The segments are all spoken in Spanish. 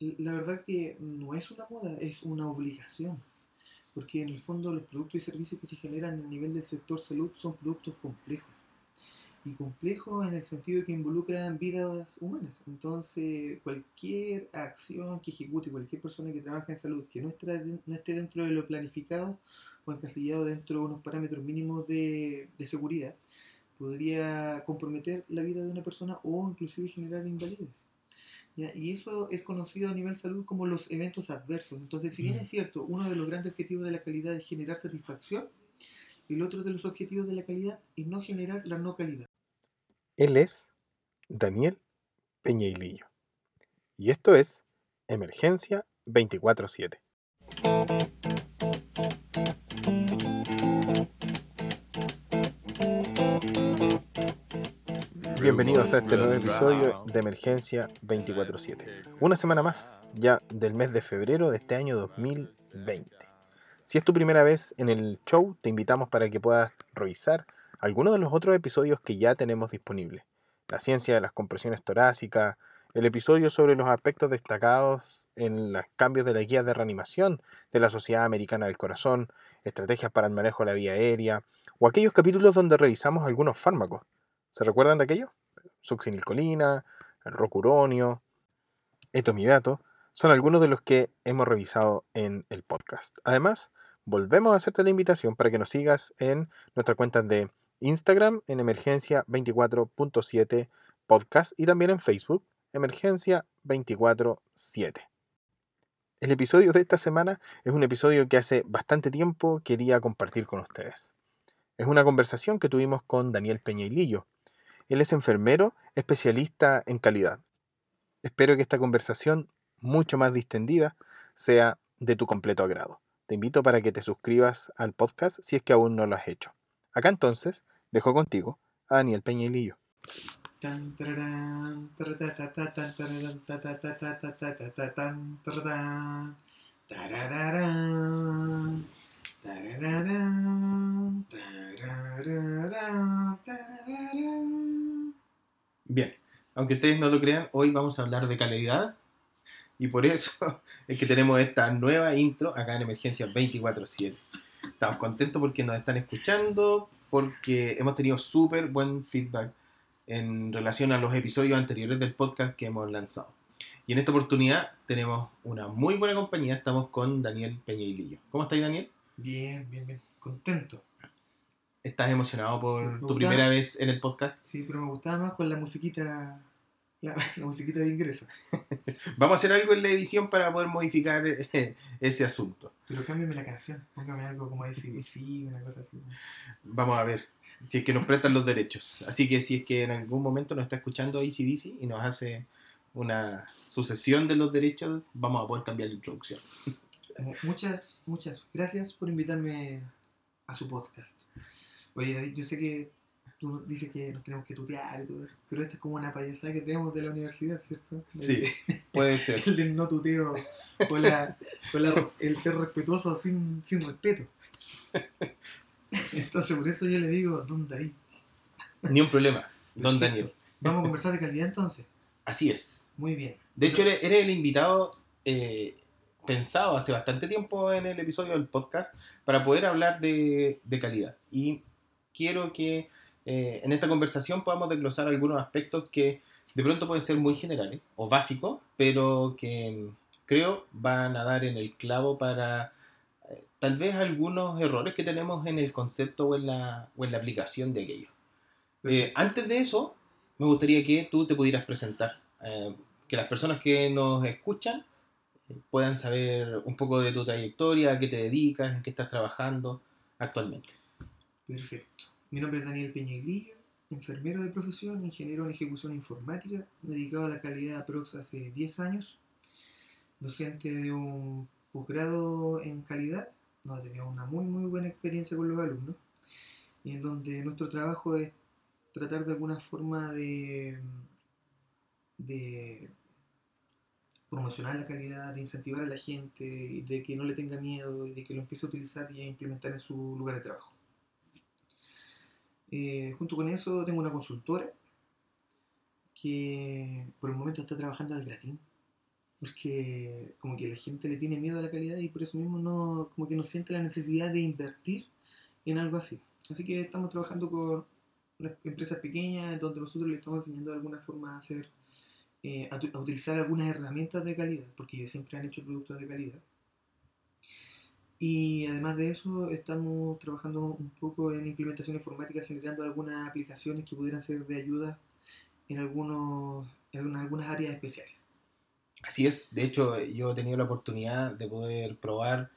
La verdad que no es una moda, es una obligación. Porque en el fondo los productos y servicios que se generan a nivel del sector salud son productos complejos. Y complejos en el sentido que involucran vidas humanas. Entonces, cualquier acción que ejecute cualquier persona que trabaja en salud que no, no esté dentro de lo planificado o encasillado dentro de unos parámetros mínimos de, de seguridad, podría comprometer la vida de una persona o inclusive generar invalidez. Y eso es conocido a nivel salud como los eventos adversos. Entonces, si bien es cierto, uno de los grandes objetivos de la calidad es generar satisfacción, el otro de los objetivos de la calidad es no generar la no calidad. Él es Daniel Peñailillo. Y esto es Emergencia 24-7. Bienvenidos a este nuevo episodio de Emergencia 24-7. Una semana más ya del mes de febrero de este año 2020. Si es tu primera vez en el show, te invitamos para que puedas revisar algunos de los otros episodios que ya tenemos disponibles. La ciencia de las compresiones torácicas, el episodio sobre los aspectos destacados en los cambios de la guía de reanimación de la Sociedad Americana del Corazón, estrategias para el manejo de la vía aérea, o aquellos capítulos donde revisamos algunos fármacos ¿Se recuerdan de aquello? Succinilcolina, rocuronio, etomidato, son algunos de los que hemos revisado en el podcast. Además, volvemos a hacerte la invitación para que nos sigas en nuestra cuenta de Instagram en emergencia 24.7 podcast y también en Facebook emergencia 24.7. El episodio de esta semana es un episodio que hace bastante tiempo quería compartir con ustedes. Es una conversación que tuvimos con Daniel Peñailillo, él es enfermero, especialista en calidad. Espero que esta conversación, mucho más distendida, sea de tu completo agrado. Te invito para que te suscribas al podcast si es que aún no lo has hecho. Acá entonces, dejo contigo a Daniel Peñilillo. Bien, aunque ustedes no lo crean, hoy vamos a hablar de calidad y por eso es que tenemos esta nueva intro acá en Emergencia 24-7. Estamos contentos porque nos están escuchando, porque hemos tenido súper buen feedback en relación a los episodios anteriores del podcast que hemos lanzado. Y en esta oportunidad tenemos una muy buena compañía, estamos con Daniel Peñailillo. ¿Cómo estás, Daniel? Bien, bien, bien, contento. ¿Estás emocionado por tu primera vez en el podcast? Sí, pero me gustaba más con la musiquita, la, musiquita de ingreso. Vamos a hacer algo en la edición para poder modificar eh, ese asunto. Pero cámbiame la canción, póngame algo como sí, una cosa así. Vamos a ver, si es que nos prestan los derechos. Así que si es que en algún momento nos está escuchando ACDC y nos hace una sucesión de los derechos, vamos a poder cambiar la introducción. Eh, muchas, muchas gracias por invitarme a su podcast. Oye, David, yo sé que tú dices que nos tenemos que tutear y todo eso, pero esta es como una payasada que tenemos de la universidad, ¿cierto? Sí, puede ser. el del no tuteo, o el ser respetuoso sin, sin respeto. Entonces, por eso yo le digo, don David. Ni un problema, don Daniel. ¿Vamos a conversar de calidad entonces? Así es. Muy bien. De hecho, eres, el invitado eh, pensado hace bastante tiempo en el episodio del podcast para poder hablar de, de calidad. Y quiero que eh, en esta conversación podamos desglosar algunos aspectos que de pronto pueden ser muy generales o básicos, pero que creo van a dar en el clavo para eh, tal vez algunos errores que tenemos en el concepto o en la, o en la aplicación de aquello. Eh, antes de eso, me gustaría que tú te pudieras presentar, que las personas que nos escuchan puedan saber un poco de tu trayectoria, a qué te dedicas, en qué estás trabajando actualmente. Perfecto. Mi nombre es Daniel Peñaglillo, enfermero de profesión, ingeniero en ejecución informática, dedicado a la calidad Prox hace 10 años, docente de un posgrado en calidad, ha tenido una muy muy buena experiencia con los alumnos, y en donde nuestro trabajo es tratar de alguna forma de, de promocionar la calidad, de incentivar a la gente, de que no le tenga miedo y de que lo empiece a utilizar y a implementar en su lugar de trabajo. Eh, junto con eso tengo una consultora que por el momento está trabajando al gratín. porque como que la gente le tiene miedo a la calidad y por eso mismo no, como que no siente la necesidad de invertir en algo así. Así que estamos trabajando con empresas pequeñas donde nosotros le estamos enseñando de alguna forma a hacer, eh, a, utilizar algunas herramientas de calidad, porque ellos siempre han hecho productos de calidad. Y además de eso, estamos trabajando un poco en implementación informática, generando algunas aplicaciones que pudieran ser de ayuda en, algunos, en algunas áreas especiales. Así es, de hecho yo he tenido la oportunidad de poder probar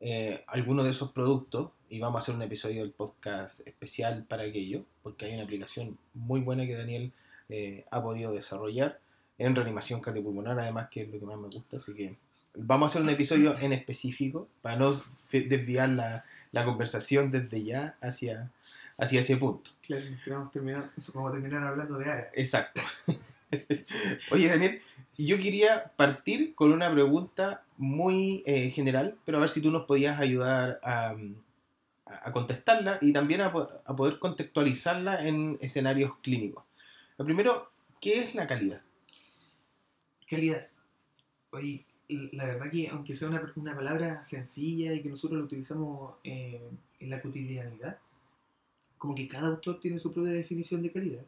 eh, algunos de esos productos y vamos a hacer un episodio del podcast especial para aquello, porque hay una aplicación muy buena que Daniel eh, ha podido desarrollar en reanimación cardiopulmonar, además que es lo que más me gusta, así que vamos a hacer un episodio en específico para no desviar la, la conversación desde ya hacia, hacia ese punto. Claro, vamos a terminar, vamos a terminar hablando de área. Exacto. Oye, Daniel, yo quería partir con una pregunta muy eh, general, pero a ver si tú nos podías ayudar a, a contestarla y también a, a, poder contextualizarla en escenarios clínicos. Lo primero, ¿qué es la calidad? Calidad. Oye, la verdad que aunque sea una, una palabra sencilla y que nosotros la utilizamos eh, en la cotidianidad, como que cada autor tiene su propia definición de calidad.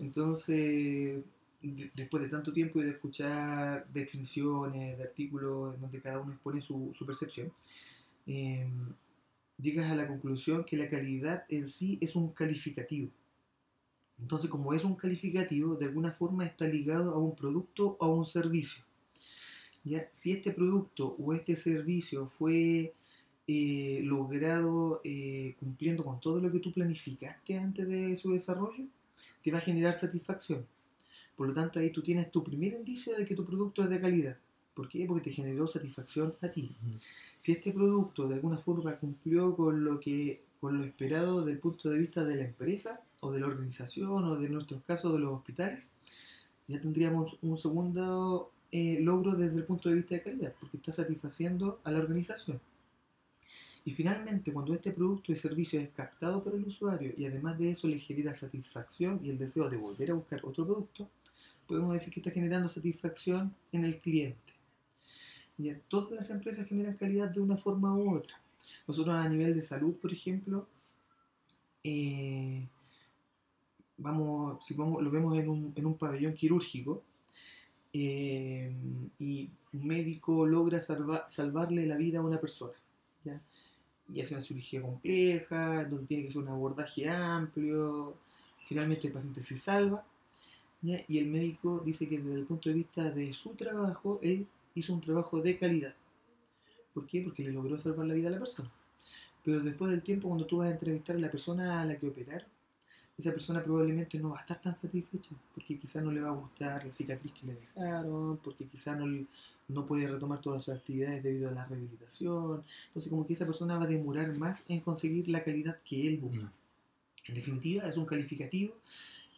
Entonces, después de tanto tiempo y de escuchar definiciones, de artículos en donde cada uno expone su, su percepción, eh, llegas a la conclusión que la calidad en sí es un calificativo. Entonces, como es un calificativo, de alguna forma está ligado a un producto o a un servicio. ¿Ya? Si este producto o este servicio fue eh, logrado eh, cumpliendo con todo lo que tú planificaste antes de su desarrollo, te va a generar satisfacción. Por lo tanto, ahí tú tienes tu primer indicio de que tu producto es de calidad. ¿Por qué? Porque te generó satisfacción a ti. Si este producto de alguna forma cumplió con lo que con lo esperado desde el punto de vista de la empresa o de la organización o de nuestros casos de los hospitales, ya tendríamos un segundo eh, logro desde el punto de vista de calidad, porque está satisfaciendo a la organización. Y finalmente, cuando este producto y servicio es captado por el usuario y además de eso le genera satisfacción y el deseo de volver a buscar otro producto, podemos decir que está generando satisfacción en el cliente. Todas las empresas generan calidad de una forma u otra. Nosotros a nivel de salud, por ejemplo, eh, vamos, si vamos, lo vemos en un, en un pabellón quirúrgico eh, y un médico logra salvarle la vida a una persona. ¿ya? Y hace una cirugía compleja, donde tiene que ser un abordaje amplio, finalmente el paciente se salva y el médico dice que desde el punto de vista de su trabajo, él hizo un trabajo de calidad. ¿Por qué? Porque le logró salvar la vida a la persona. Pero después del tiempo, cuando tú vas a entrevistar a la persona a la que operaron, esa persona probablemente no va a estar tan satisfecha, porque quizás no le va a gustar la cicatriz que le dejaron, porque quizás no, no puede retomar todas sus actividades debido a la rehabilitación. Entonces, como que esa persona va a demorar más en conseguir la calidad que él busca. Mm. En definitiva, es un calificativo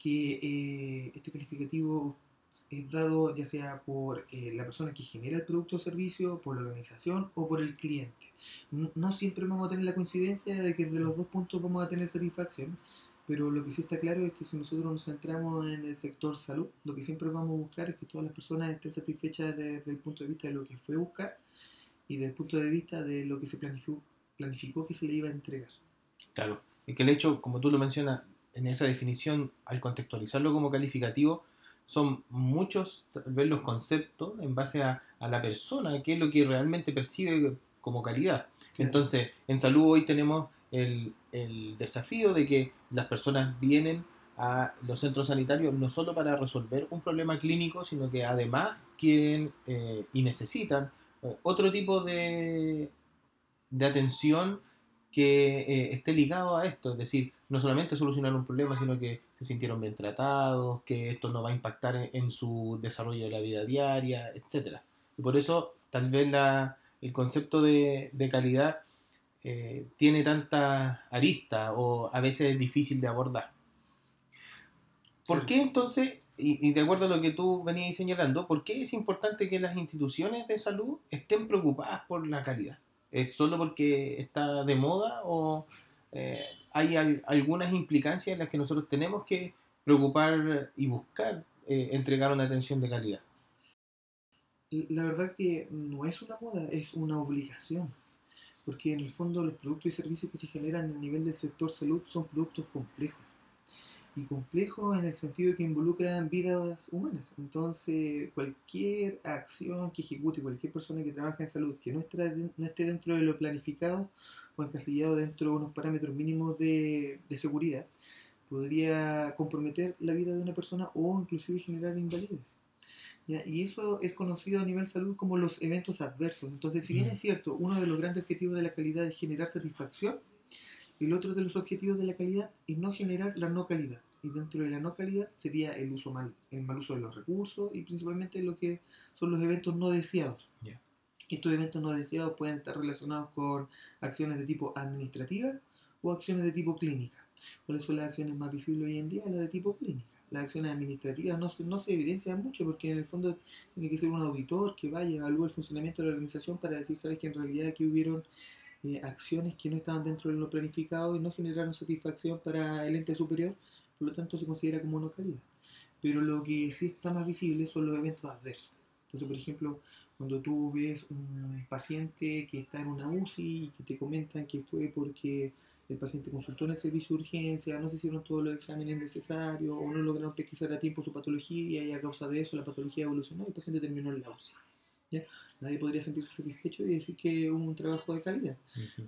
que eh, este calificativo es dado ya sea por eh, la persona que genera el producto o servicio, por la organización o por el cliente. No, siempre vamos a tener la coincidencia de que de los dos puntos vamos a tener satisfacción, pero lo que sí está claro es que si nosotros nos centramos en el sector salud, lo que siempre vamos a buscar es que todas las personas estén satisfechas desde el punto de vista de lo que fue buscar y desde el punto de vista de lo que se planificó, planificó que se le iba a entregar. Claro, y que el hecho, como tú lo mencionas, en esa definición, al contextualizarlo como calificativo, son muchos tal vez los conceptos en base a, a, la persona, qué es lo que realmente percibe como calidad. Entonces, en salud hoy tenemos el, el, desafío de que las personas vienen a los centros sanitarios no solo para resolver un problema clínico, sino que además quieren eh, y necesitan eh, otro tipo de, de atención que eh, esté ligado a esto, es decir, no solamente solucionar un problema, sino que se sintieron bien tratados, que esto no va a impactar en, su desarrollo de la vida diaria, etc. Y por eso tal vez la, el concepto de, de calidad eh, tiene tanta arista o a veces es difícil de abordar. ¿Por qué entonces, y, y, de acuerdo a lo que tú venías señalando, por qué es importante que las instituciones de salud estén preocupadas por la calidad? ¿Es solo porque está de moda o eh, hay algunas implicancias en las que nosotros tenemos que preocupar y buscar eh, entregar una atención de calidad? La verdad que no es una moda, es una obligación. Porque en el fondo los productos y servicios que se generan a nivel del sector salud son productos complejos. Y complejos en el sentido que involucran vidas humanas. Entonces, cualquier acción que ejecute cualquier persona que trabaja en salud que no esté, dentro de lo planificado o encasillado dentro de unos parámetros mínimos de, de seguridad, podría comprometer la vida de una persona o inclusive generar invalidez. Y eso es conocido a nivel salud como los eventos adversos. Entonces, si bien es cierto, uno de los grandes objetivos de la calidad es generar satisfacción, el otro de los objetivos de la calidad es no generar la no calidad. Y dentro de la no calidad sería el uso mal, el mal uso de los recursos y principalmente lo que son los eventos no deseados. Estos eventos no deseados pueden estar relacionados con acciones de tipo administrativa o acciones de tipo clínica. ¿Cuáles son las acciones más visibles hoy en día? Las de tipo clínica. Las acciones administrativas no se, no se evidencian mucho porque en el fondo tiene que ser un auditor que vaya, evalúe el funcionamiento de la organización para decir, sabes que en realidad aquí hubieron eh, acciones que no estaban dentro de lo planificado y no generaron satisfacción para el ente superior, por lo tanto se considera como no calidad. Pero lo que sí está más visible son los eventos adversos. Entonces, por ejemplo, cuando tú ves un paciente que está en una UCI y que te comentan que fue porque el paciente consultó en el servicio de urgencia, no se hicieron todos los exámenes necesarios o no lograron pesquisar a tiempo su patología y a causa de eso la patología evolucionó y el paciente terminó en la UCI. Nadie podría sentirse satisfecho y decir que hubo un trabajo de calidad.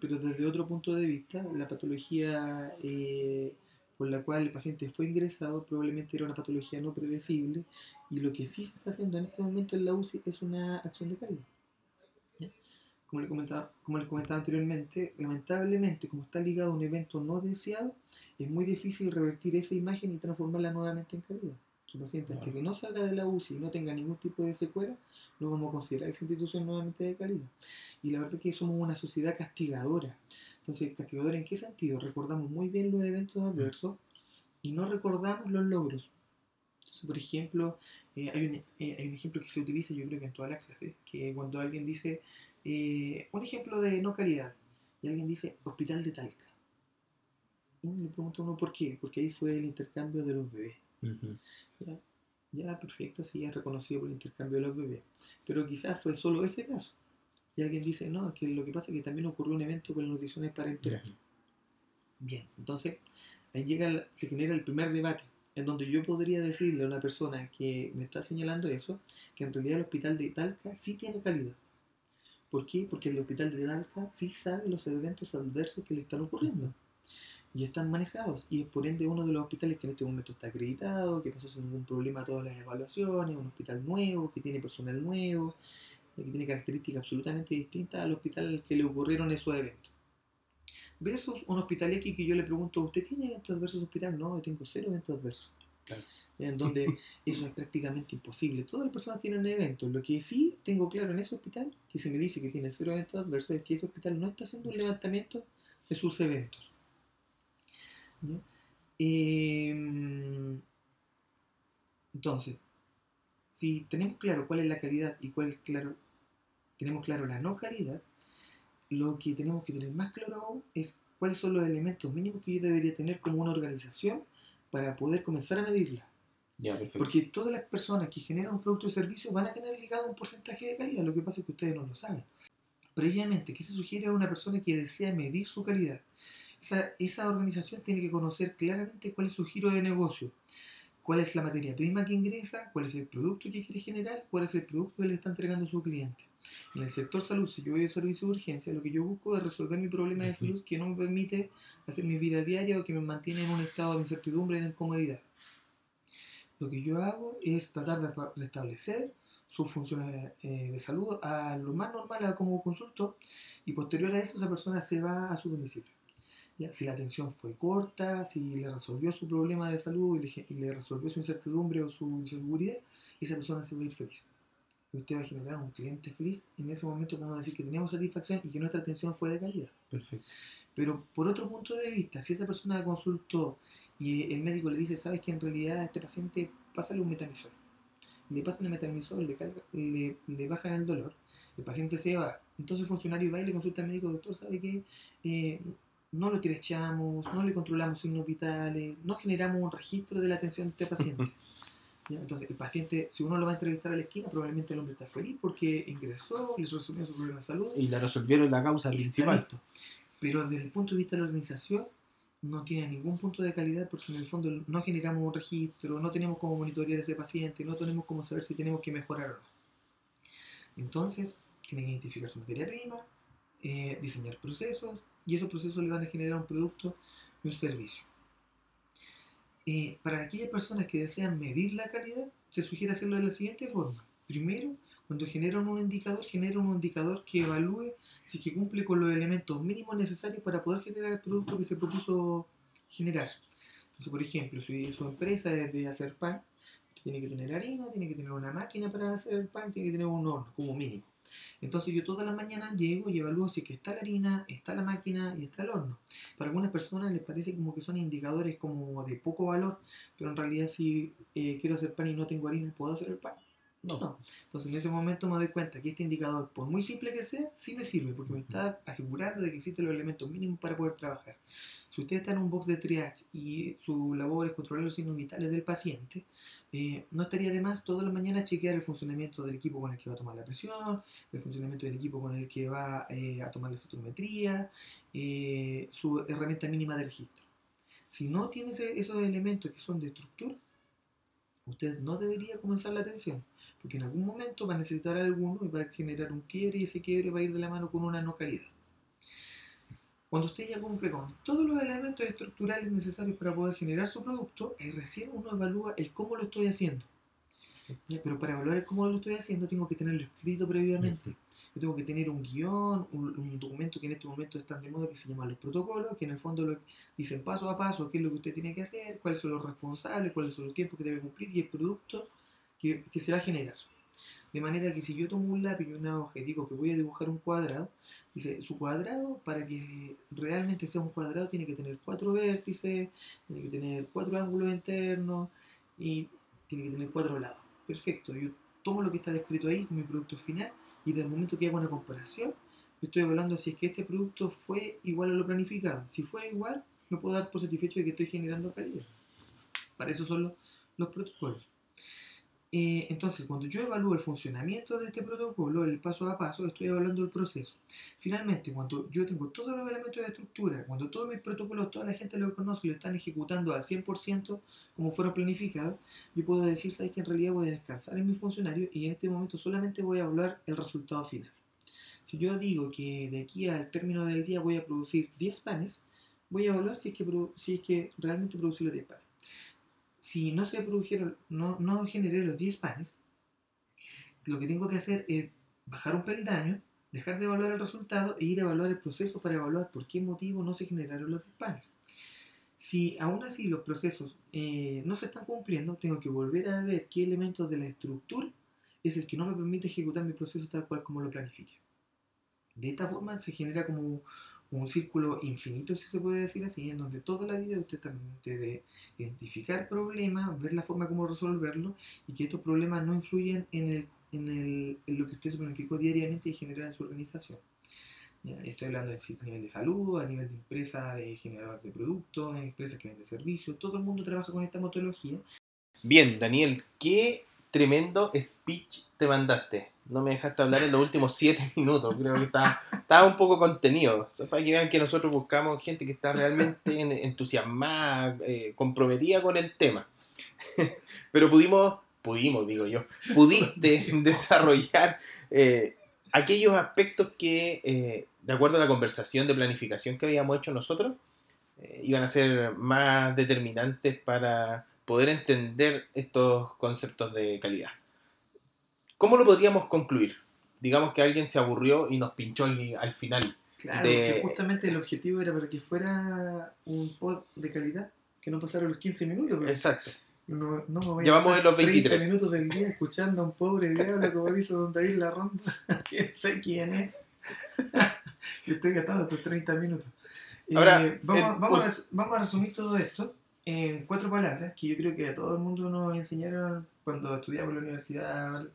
Pero desde otro punto de vista, la patología eh, por la cual el paciente fue ingresado probablemente era una patología no predecible y lo que sí se está haciendo en este momento en la UCI es una acción de calidad como le, comentaba, como le comentaba anteriormente, lamentablemente, como está ligado a un evento no deseado, es muy difícil revertir esa imagen y transformarla nuevamente en calidad. Su paciente, hasta que no salga de la UCI y no tenga ningún tipo de secuela, no vamos a considerar esa institución nuevamente de calidad. Y la verdad es que somos una sociedad castigadora. Entonces, ¿castigadora en qué sentido? Recordamos muy bien los eventos adversos y no recordamos los logros. Entonces, por ejemplo, eh, hay, un, eh, hay un ejemplo que se utiliza, yo creo que en todas las clases, que cuando alguien dice, eh, un ejemplo de no calidad. Y alguien dice Hospital de Talca. Y le pregunta uno por qué. Porque ahí fue el intercambio de los bebés. ¿Ya? perfecto, sí, es reconocido por el intercambio de los bebés. Pero quizás fue solo ese caso. Y alguien dice, no, que lo que pasa es que también ocurrió un evento con las nutriciones parenterales. Bien, entonces ahí llega, se genera el primer debate, en donde yo podría decirle a una persona que me está señalando eso, que en realidad el hospital de Talca sí tiene calidad. ¿Por qué? Porque el hospital de Talca sí sabe los eventos adversos que le están ocurriendo y están manejados y es por ende uno de los hospitales que en este momento está acreditado, que pasó sin ningún problema todas las evaluaciones, un hospital nuevo, que tiene personal nuevo, que tiene características absolutamente distintas al hospital al que le ocurrieron esos eventos. Versus un hospital X que yo le pregunto, ¿usted tiene eventos adversos en hospital? No, yo tengo cero eventos adversos. Claro en donde eso es prácticamente imposible. Todas las personas tienen eventos. Lo que sí tengo claro en ese hospital, que se me dice que tiene cero eventos adversos, es que ese hospital no está haciendo un levantamiento de sus eventos. Em, entonces, si tenemos claro cuál es la calidad y cuál es claro, tenemos claro la no calidad, lo que tenemos que tener más claro aún es cuáles son los elementos mínimos que yo debería tener como una organización para poder comenzar a medirla. Porque todas las personas que generan un producto o servicio van a tener ligado un porcentaje de calidad, lo que pasa es que ustedes no lo saben. Previamente, ¿qué se sugiere a una persona que desea medir su calidad? Esa, esa organización tiene que conocer claramente cuál es su giro de negocio, cuál es la materia prima que ingresa, cuál es el producto que quiere generar, cuál es el producto que le está entregando a su cliente. En el sector salud, si yo voy a servicio de urgencia, lo que yo busco es resolver mi problema de salud que no me permite hacer mi vida diaria o que me mantiene en un estado de incertidumbre y de incomodidad. Lo que yo hago es tratar de restablecer sus funciones eh, de salud a lo más normal como consulto y posterior a eso esa persona se va a su domicilio. ¿Ya? Si la atención fue corta, si le resolvió su problema de salud y le, resolvió su incertidumbre o su inseguridad, esa persona se va a ir feliz. Y usted va a generar un cliente feliz. En ese momento vamos a decir que tenemos satisfacción y que nuestra atención fue de calidad. Perfecto. Pero por otro punto de vista, si esa persona consultó y el médico le dice, sabes que en realidad a este paciente pásale un metamisol, le pasan el metamisol, le, le, bajan el dolor, el paciente se va, entonces el funcionario va y le consulta al médico, doctor, ¿sabe que eh, no lo tirechamos, no le controlamos signos vitales, no generamos un registro de la atención de este paciente? Entonces, el paciente, si uno lo va a entrevistar a la esquina, probablemente el hombre está feliz porque ingresó, le resolvieron su problema de salud. Y le resolvieron la causa principal. Pero desde el punto de vista de la organización, no tiene ningún punto de calidad porque en el fondo no generamos un registro, no tenemos cómo monitorear a ese paciente, no tenemos cómo saber si tenemos que mejorar o no. Entonces, tiene que identificar su materia prima, eh, diseñar procesos y esos procesos le van a generar un producto y un servicio. Eh, para aquellas personas que desean medir la calidad, se sugiere hacerlo de la siguiente forma. Primero, cuando generan un indicador, generan un indicador que evalúe si cumple con los elementos mínimos necesarios para poder generar el producto que se propuso generar. Entonces, por ejemplo, si su empresa es de hacer pan, tiene que tener harina, tiene que tener una máquina para hacer el pan, tiene que tener un horno como mínimo. Entonces yo todas las mañanas llego y evalúo si que está la harina, está la máquina y está el horno. Para algunas personas les parece como que son indicadores como de poco valor, pero en realidad si eh, quiero hacer pan y no tengo harina, ¿puedo hacer el pan? No. Entonces en ese momento me doy cuenta que este indicador, por muy simple que sea, sí me sirve porque me está asegurando de que existen los elementos mínimos para poder trabajar. Si usted está en un box de triage y su labor es controlar los signos vitales del paciente, eh, no estaría de más todas las mañanas chequear el funcionamiento del equipo con el que va a tomar la presión, el funcionamiento del equipo con el que va eh, a tomar la citometría, eh, su herramienta mínima de registro. Si no tiene esos elementos que son de estructura, usted no debería comenzar la atención porque en algún momento va a necesitar alguno y va a generar un quiebre y ese quiebre va a ir de la mano con una no calidad. Cuando usted ya cumple con todos los elementos estructurales necesarios para poder generar su producto, ahí recién uno evalúa el cómo lo estoy haciendo. Pero para evaluar el cómo lo estoy haciendo tengo que tenerlo escrito previamente. Yo tengo que tener un guion, un, documento que en este momento están de moda que se llama los protocolos, que en el fondo lo dicen paso a paso qué es lo que usted tiene que hacer, cuáles son los responsables, cuáles son los tiempos que debe cumplir y el producto que, se va a generar. De manera que si yo tomo un lápiz y una hoja y digo que voy a dibujar un cuadrado, dice, su cuadrado, para que realmente sea un cuadrado, tiene que tener cuatro vértices, tiene que tener cuatro ángulos internos y tiene que tener cuatro lados. Perfecto, yo tomo lo que está descrito ahí, mi producto final, y del momento que hago una comparación, estoy evaluando si es que este producto fue igual a lo planificado. Si fue igual, me puedo dar por satisfecho de que estoy generando calidad. Para eso son los protocolos. Eh, entonces, cuando yo evalúo el funcionamiento de este protocolo, el paso a paso, estoy evaluando el proceso. Finalmente, cuando yo tengo todos los elementos de estructura, cuando todos mis protocolos, toda la gente lo conoce y lo están ejecutando al 100% como fueron planificados, yo puedo decir, ¿sabes que en realidad voy a descansar en mi funcionario y en este momento solamente voy a evaluar el resultado final? Si yo digo que de aquí al término del día voy a producir 10 panes, voy a evaluar si es que, si es que realmente producí los 10 panes si no se produjeron, no, no generé los 10 panes, lo que tengo que hacer es bajar un peldaño, dejar de evaluar el resultado e ir a evaluar el proceso para evaluar por qué motivo no se generaron los 10 panes. Si aún así los procesos eh, no se están cumpliendo, tengo que volver a ver qué elementos de la estructura es el que no me permite ejecutar mi proceso tal cual como lo planifique. De esta forma se genera como un círculo infinito, si se puede decir así, en donde toda la vida usted también de identificar problemas, ver la forma como resolverlo y que estos problemas no influyen en, el, en, el, en lo que usted se planificó diariamente y genera en su organización. estoy hablando de, a nivel de salud, a nivel de empresa de generador de productos, empresas que venden servicios, todo el mundo trabaja con esta metodología. Bien, Daniel, ¿qué tremendo speech te mandaste. No me dejaste hablar en los últimos siete minutos. Creo que estaba, estaba un poco contenido. para que vean que nosotros buscamos gente que está realmente entusiasmada, eh, comprometida con el tema. Pero pudimos, pudimos, digo yo, pudiste desarrollar eh, aquellos aspectos que, eh, de acuerdo a la conversación de planificación que habíamos hecho nosotros, iban a ser más determinantes para poder entender estos conceptos de calidad. ¿Cómo lo podríamos concluir? Digamos que alguien se aburrió y nos pinchó al final. Claro, que justamente el objetivo era para que fuera un pod de calidad, que no pasara los 15 minutos. Exacto. No, no me Llevamos en los 23 30 minutos del día escuchando a un pobre diablo, como dice Don David La Ronda. ¿Quién sé quién es? y estoy gastando estos 30 minutos. Ahora, eh, vamos, vamos, vamos a resumir todo esto en cuatro palabras que yo creo que a todo el mundo nos enseñaron cuando estudiamos en la universidad,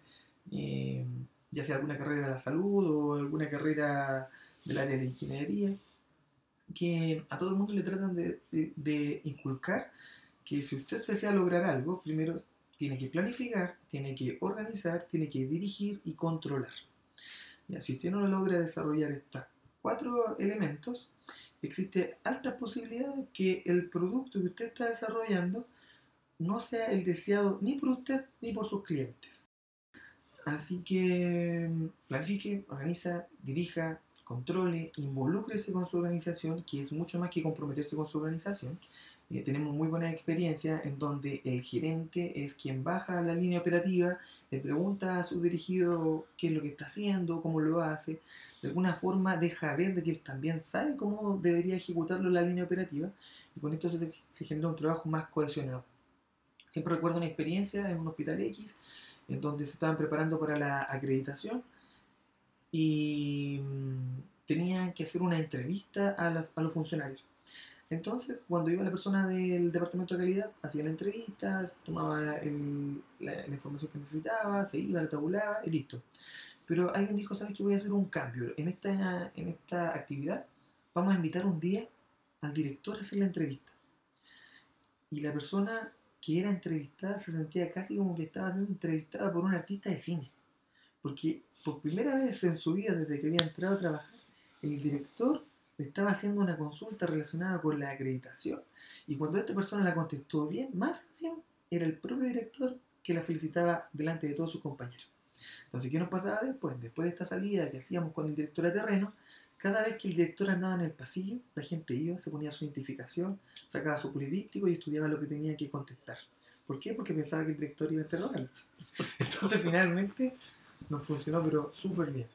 eh, ya sea alguna carrera de la salud o alguna carrera del área de ingeniería, que a todo el mundo le tratan de, inculcar que si usted desea lograr algo, primero tiene que planificar, tiene que organizar, tiene que dirigir y controlar. Ya, si usted no logra desarrollar estos cuatro elementos, existe alta posibilidad de que el producto que usted está desarrollando no sea el deseado ni por usted ni por sus clientes. Así que mm, planifique, organiza, dirija, controle, involúcrese con su organización, que es mucho más que comprometerse con su organización. Eh, tenemos muy buena experiencia en donde el gerente es quien baja la línea operativa, le pregunta a su dirigido qué es lo que está haciendo, cómo lo hace, de alguna forma deja ver de que él también sabe cómo debería ejecutarlo la línea operativa y con esto se, genera un trabajo más cohesionado. Siempre recuerdo una experiencia en un hospital X en donde se estaban preparando para la acreditación y mm, tenían que hacer una entrevista a, a los funcionarios. Entonces, cuando iba la persona del departamento de calidad, hacía la entrevista, tomaba la, información que necesitaba, se iba, la tabulaba y listo. Pero alguien dijo, ¿sabes qué? Voy a hacer un cambio. En esta, en esta actividad vamos a invitar un día al director a hacer la entrevista. Y la persona que era entrevistada se sentía casi como que estaba siendo entrevistada por un artista de cine. Porque por primera vez en su vida, desde que había entrado a trabajar, el director estaba haciendo una consulta relacionada con la acreditación. Y cuando esta persona la contestó bien, más encima, era el propio director que la felicitaba delante de todos sus compañeros. Entonces, ¿qué nos pasaba después? Después de esta salida que hacíamos con el director de terreno, cada vez que el director andaba en el pasillo, la gente iba, se ponía su identificación, sacaba su polidíptico y estudiaba lo que tenía que contestar. ¿Por qué? Porque pensaba que el director iba a interrogarlos. Entonces, finalmente, nos funcionó, pero súper bien.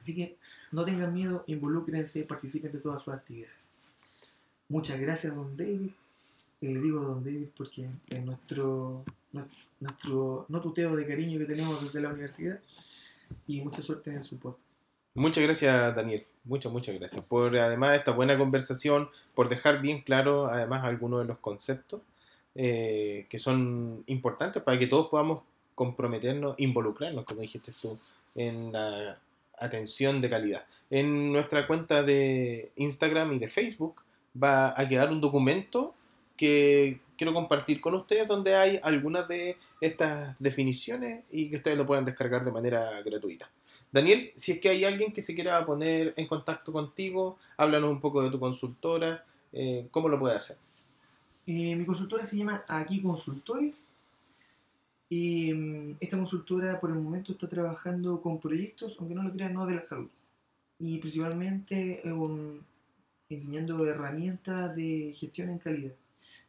Así que no tengan miedo, involúcrense, participen de todas sus actividades. Muchas gracias, don David. Y le digo don David porque es nuestro, nuestro no tuteo de cariño que tenemos desde la universidad. Y mucha suerte en su podcast. Muchas gracias, Daniel. Muchas, muchas gracias. Por además esta buena conversación, por dejar bien claro además algunos de los conceptos eh, que son importantes para que todos podamos comprometernos, involucrarnos, como dijiste tú, en la atención de calidad. En nuestra cuenta de Instagram y de Facebook va a quedar un documento que quiero compartir con ustedes donde hay algunas de estas definiciones y que ustedes lo puedan descargar de manera gratuita. Daniel, si es que hay alguien que se quiera poner en contacto contigo, háblanos un poco de tu consultora, eh, ¿cómo lo puede hacer? Eh, mi consultora se llama Aquí Consultores y mm, esta consultora por el momento está trabajando con proyectos, aunque no lo crean, no de la salud. Y principalmente enseñando herramientas de gestión en calidad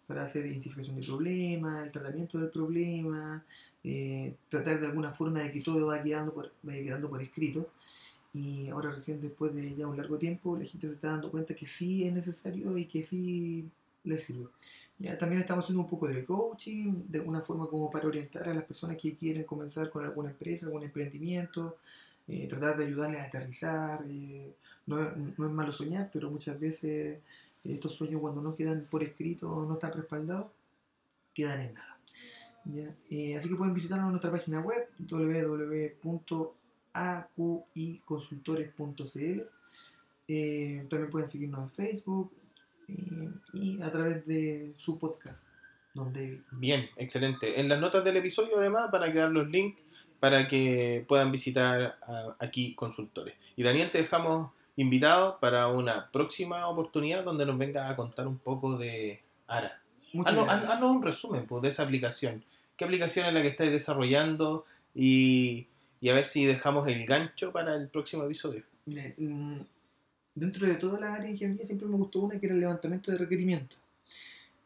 para hacer identificación de problemas, el tratamiento del problema, eh, tratar de alguna forma de que todo vaya quedando, por, vaya quedando por escrito. Y ahora recién después de ya un largo tiempo la gente se está dando cuenta que sí es necesario y que sí le sirve. También estamos haciendo un poco de coaching, de alguna forma como para orientar a las personas que quieren comenzar con alguna empresa, algún emprendimiento, eh, tratar de ayudarles a aterrizar. Eh, no, es malo soñar, pero muchas veces estos sueños cuando no quedan por escrito no están respaldados, quedan en nada. Eh, así que pueden visitarnos en nuestra página web www.aqiconsultores.cl. también pueden seguirnos en Facebook, y a través de su podcast, Don David. Bien, excelente. En las notas del episodio además van a quedar los links para que puedan visitar aquí consultores. Y Daniel, te dejamos invitado para una próxima oportunidad donde nos venga a contar un poco de ARA. Haznos, un resumen pues, de esa aplicación. ¿Qué aplicación es la que estáis desarrollando? Y, y, a ver si dejamos el gancho para el próximo episodio. Mira, mm, dentro de toda la área de ingeniería siempre me gustó una que era el levantamiento de requerimientos.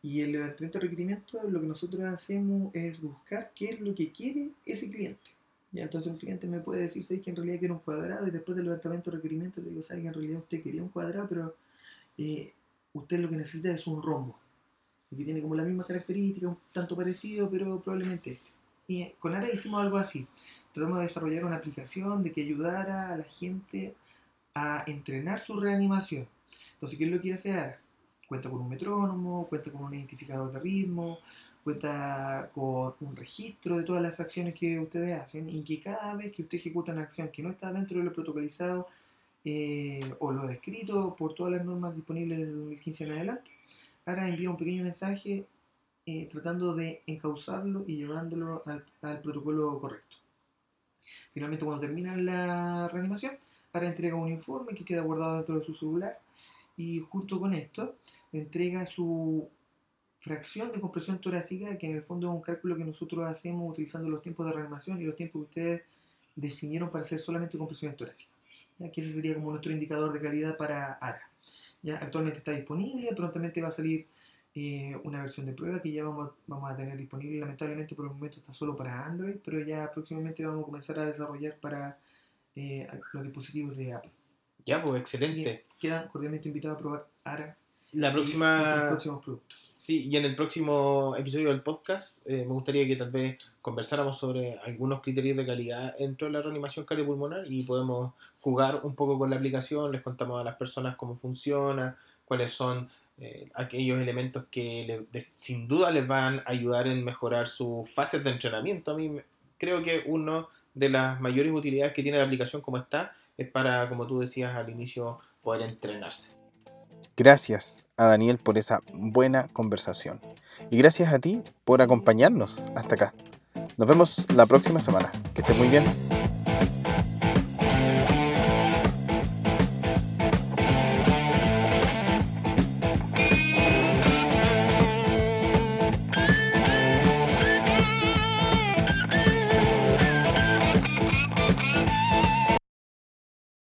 Y el levantamiento de requerimientos lo que nosotros hacemos es buscar qué es lo que quiere ese cliente. Y entonces un cliente me puede decir, ¿sabes que en realidad quiere un cuadrado? Y después del levantamiento de requerimientos le digo, ¿sabes que en realidad usted quería un cuadrado? Pero eh, usted lo que necesita es un rombo. Y que tiene como la misma característica, un tanto parecido, pero probablemente este. Y con ARA hicimos algo así. Tratamos de desarrollar una aplicación de que ayudara a la gente a entrenar su reanimación. Entonces, ¿qué es lo que hace ARA? Cuenta con un metrónomo, cuenta con un identificador de ritmo, cuenta con un registro de todas las acciones que ustedes hacen y que cada vez que usted ejecuta una acción que no está dentro de lo protocolizado eh, o lo descrito por todas las normas disponibles desde 2015 en adelante, ahora envía un pequeño mensaje eh, tratando de encauzarlo y llevándolo al, al, protocolo correcto. Finalmente, cuando termina la reanimación, ahora entrega un informe que queda guardado dentro de su celular y junto con esto entrega su fracción de compresión torácica, que en el fondo es un cálculo que nosotros hacemos utilizando los tiempos de reanimación y los tiempos que ustedes definieron para hacer solamente compresiones torácicas. ¿ya? Que ese sería como nuestro indicador de calidad para ARA. ¿ya? Actualmente está disponible, prontamente va a salir eh, una versión de prueba que ya vamos, vamos, a tener disponible. Lamentablemente por el momento está solo para Android, pero ya próximamente vamos a comenzar a desarrollar para eh, los dispositivos de Apple. Ya, pues excelente. quedan cordialmente invitados a probar ARA. La próxima. Y los próximos productos. Sí, y en el próximo episodio del podcast eh, me gustaría que tal vez conversáramos sobre algunos criterios de calidad dentro de la reanimación cardiopulmonar y podemos jugar un poco con la aplicación, les contamos a las personas cómo funciona, cuáles son eh, aquellos elementos que le, sin duda les van a ayudar en mejorar sus fases de entrenamiento. A mí creo que una de las mayores utilidades que tiene la aplicación como está es para, como tú decías al inicio, poder entrenarse. Gracias a Daniel por esa buena conversación. Y gracias a ti por acompañarnos hasta acá. Nos vemos la próxima semana. Que estés muy bien.